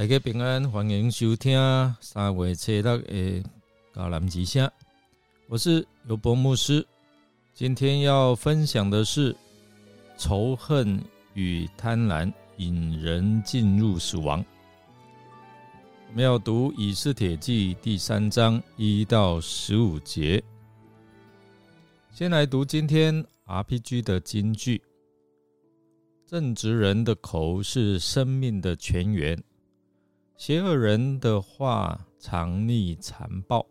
大家平安，欢迎收听三月初六的高南吉祥。我是尤博牧师，今天要分享的是仇恨与贪婪引人进入死亡。我们要读以斯帖记第三章一到十五节。先来读今天 RPG 的金句：正直人的口是生命的泉源。邪恶人的话常逆残暴，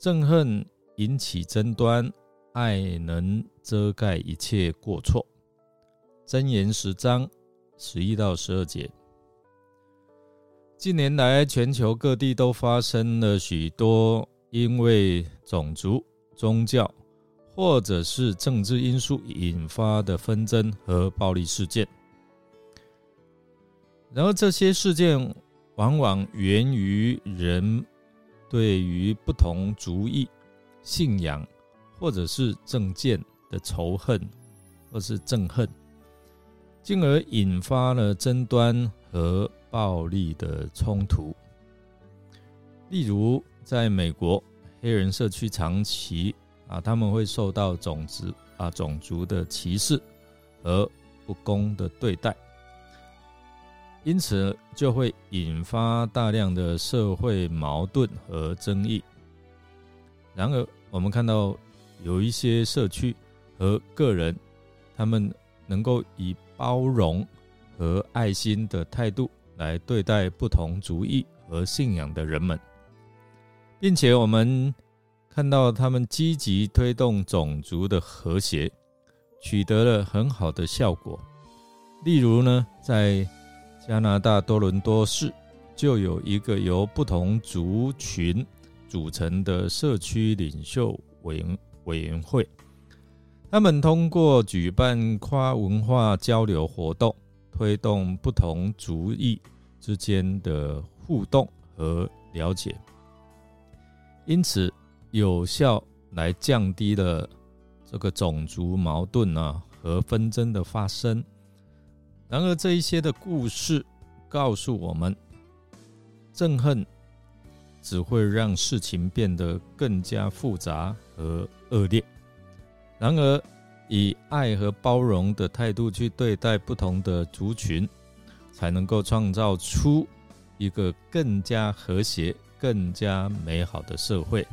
憎恨引起争端，爱能遮盖一切过错。箴言十章十一到十二节。近年来，全球各地都发生了许多因为种族、宗教或者是政治因素引发的纷争和暴力事件。然后，这些事件往往源于人对于不同族裔、信仰或者是政见的仇恨或是憎恨，进而引发了争端和暴力的冲突。例如，在美国，黑人社区长期啊，他们会受到种族啊种族的歧视和不公的对待。因此，就会引发大量的社会矛盾和争议。然而，我们看到有一些社区和个人，他们能够以包容和爱心的态度来对待不同族裔和信仰的人们，并且我们看到他们积极推动种族的和谐，取得了很好的效果。例如呢，在加拿大多伦多市就有一个由不同族群组成的社区领袖委员委员会，他们通过举办跨文化交流活动，推动不同族裔之间的互动和了解，因此有效来降低了这个种族矛盾啊和纷争的发生。然而，这一些的故事告诉我们，憎恨只会让事情变得更加复杂和恶劣。然而，以爱和包容的态度去对待不同的族群，才能够创造出一个更加和谐、更加美好的社会。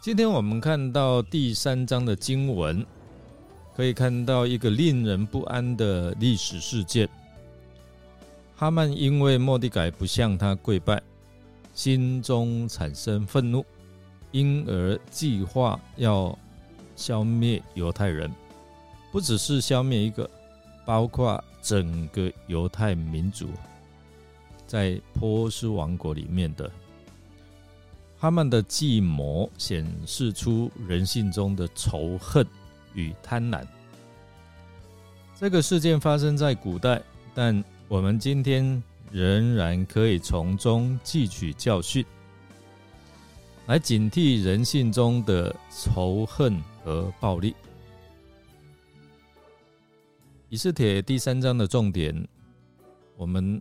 今天我们看到第三章的经文。可以看到一个令人不安的历史事件：哈曼因为莫迪改不向他跪拜，心中产生愤怒，因而计划要消灭犹太人，不只是消灭一个，包括整个犹太民族，在波斯王国里面的哈曼的计谋，显示出人性中的仇恨。与贪婪，这个事件发生在古代，但我们今天仍然可以从中汲取教训，来警惕人性中的仇恨和暴力。以斯帖第三章的重点，我们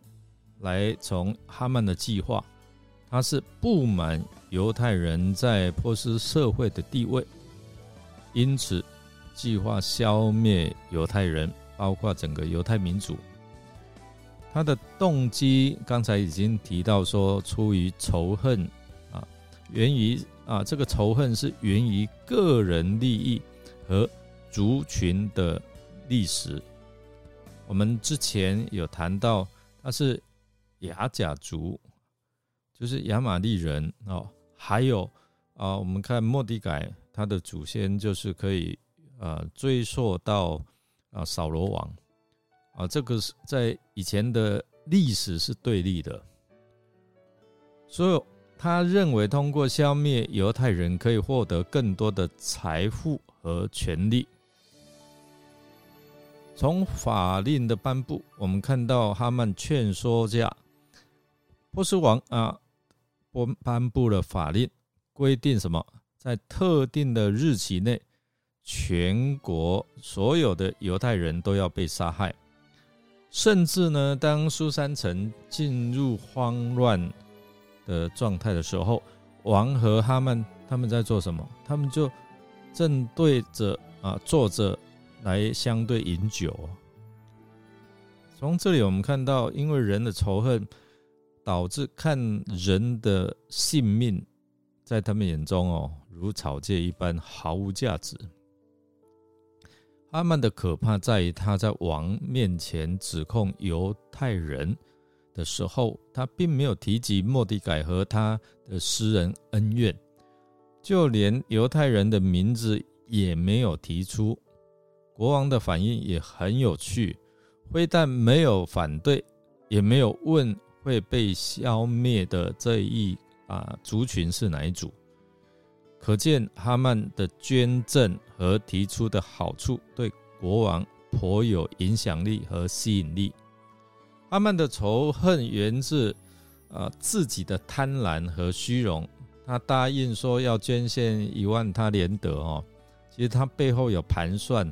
来从哈曼的计划，他是不满犹太人在波斯社会的地位，因此。计划消灭犹太人，包括整个犹太民族。他的动机刚才已经提到说，出于仇恨啊，源于啊，这个仇恨是源于个人利益和族群的历史。我们之前有谈到，他是雅甲族，就是亚玛利人哦。还有啊，我们看莫迪改，他的祖先就是可以。呃，追溯到啊扫罗王啊，这个是在以前的历史是对立的，所以他认为通过消灭犹太人可以获得更多的财富和权利。从法令的颁布，我们看到哈曼劝说下，波斯王啊，颁颁布了法令，规定什么，在特定的日期内。全国所有的犹太人都要被杀害，甚至呢，当苏三城进入慌乱的状态的时候，王和哈曼他们在做什么？他们就正对着啊坐着来相对饮酒。从这里我们看到，因为人的仇恨，导致看人的性命在他们眼中哦，如草芥一般毫无价值。阿曼的可怕在于，他在王面前指控犹太人的时候，他并没有提及莫迪改和他的私人恩怨，就连犹太人的名字也没有提出。国王的反应也很有趣，非但没有反对，也没有问会被消灭的这一啊族群是哪一组。可见哈曼的捐赠和提出的好处对国王颇有影响力和吸引力。哈曼的仇恨源自呃自己的贪婪和虚荣。他答应说要捐献一万他连德哦，其实他背后有盘算。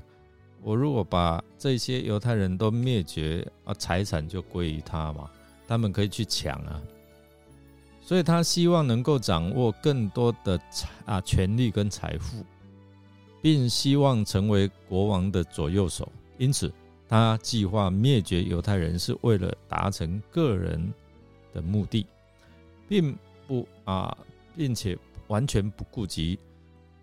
我如果把这些犹太人都灭绝啊，财产就归于他嘛，他们可以去抢啊。所以他希望能够掌握更多的财啊权力跟财富，并希望成为国王的左右手。因此，他计划灭绝犹太人是为了达成个人的目的，并不啊，并且完全不顾及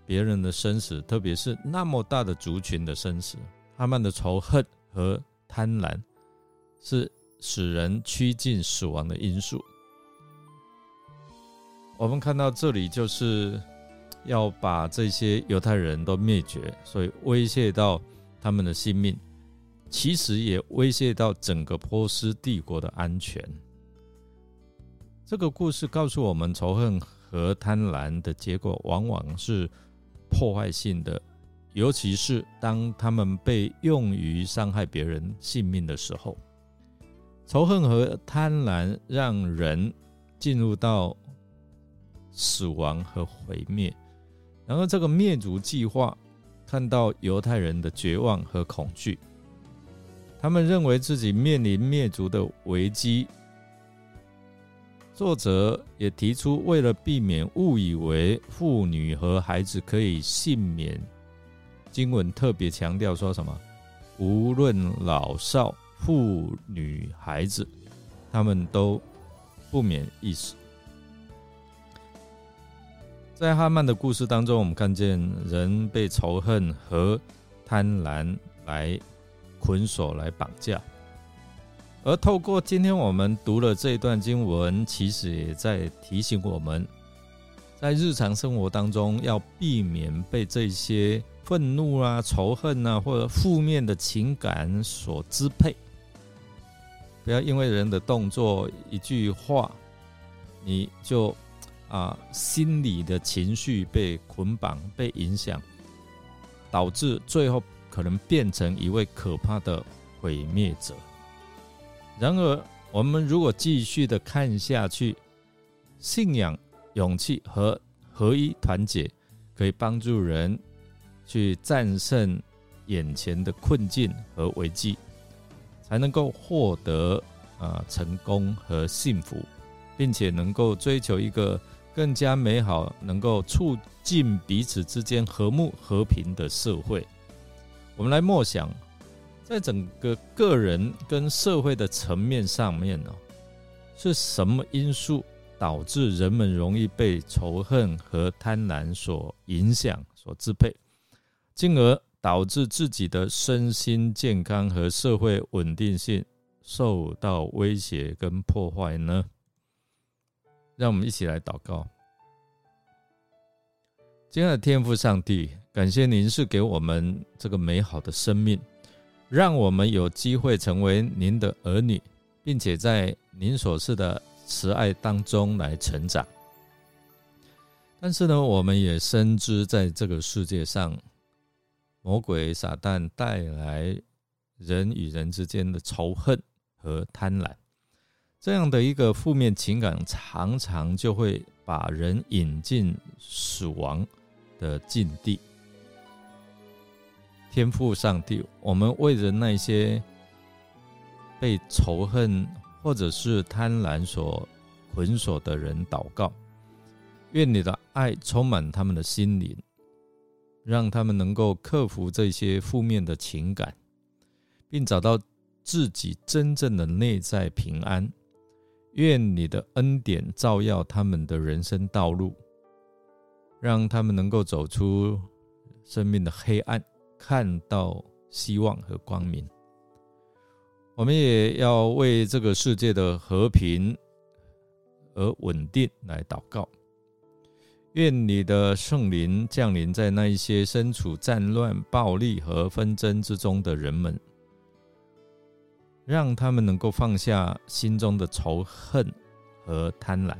别人的生死，特别是那么大的族群的生死。他们的仇恨和贪婪是使人趋近死亡的因素。我们看到这里就是要把这些犹太人都灭绝，所以威胁到他们的性命，其实也威胁到整个波斯帝国的安全。这个故事告诉我们，仇恨和贪婪的结果往往是破坏性的，尤其是当他们被用于伤害别人性命的时候。仇恨和贪婪让人进入到。死亡和毁灭，然后这个灭族计划看到犹太人的绝望和恐惧，他们认为自己面临灭族的危机。作者也提出，为了避免误以为妇女和孩子可以幸免，经文特别强调说什么？无论老少、妇女、孩子，他们都不免一死。在哈曼的故事当中，我们看见人被仇恨和贪婪来捆锁、来绑架，而透过今天我们读了这一段经文，其实也在提醒我们，在日常生活当中要避免被这些愤怒啊、仇恨啊或者负面的情感所支配，不要因为人的动作、一句话，你就。啊，心理的情绪被捆绑、被影响，导致最后可能变成一位可怕的毁灭者。然而，我们如果继续的看下去，信仰、勇气和合一、团结，可以帮助人去战胜眼前的困境和危机，才能够获得啊成功和幸福，并且能够追求一个。更加美好，能够促进彼此之间和睦和平的社会。我们来默想，在整个个人跟社会的层面上面呢，是什么因素导致人们容易被仇恨和贪婪所影响、所支配，进而导致自己的身心健康和社会稳定性受到威胁跟破坏呢？让我们一起来祷告。亲爱的天父上帝，感谢您是给我们这个美好的生命，让我们有机会成为您的儿女，并且在您所赐的慈爱当中来成长。但是呢，我们也深知，在这个世界上，魔鬼撒旦带来人与人之间的仇恨和贪婪。这样的一个负面情感，常常就会把人引进死亡的境地。天赋上帝，我们为着那些被仇恨或者是贪婪所捆锁的人祷告，愿你的爱充满他们的心灵，让他们能够克服这些负面的情感，并找到自己真正的内在平安。愿你的恩典照耀他们的人生道路，让他们能够走出生命的黑暗，看到希望和光明。我们也要为这个世界的和平而稳定来祷告。愿你的圣灵降临在那一些身处战乱、暴力和纷争之中的人们。让他们能够放下心中的仇恨和贪婪，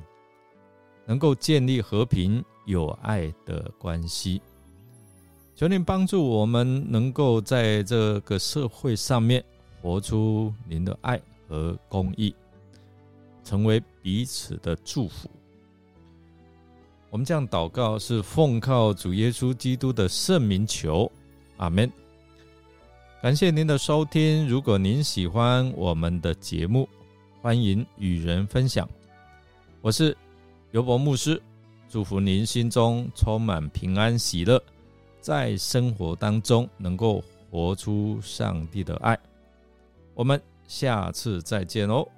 能够建立和平有爱的关系。求您帮助我们，能够在这个社会上面活出您的爱和公义，成为彼此的祝福。我们这样祷告，是奉靠主耶稣基督的圣名求，阿门。感谢您的收听。如果您喜欢我们的节目，欢迎与人分享。我是尤伯牧师，祝福您心中充满平安喜乐，在生活当中能够活出上帝的爱。我们下次再见哦。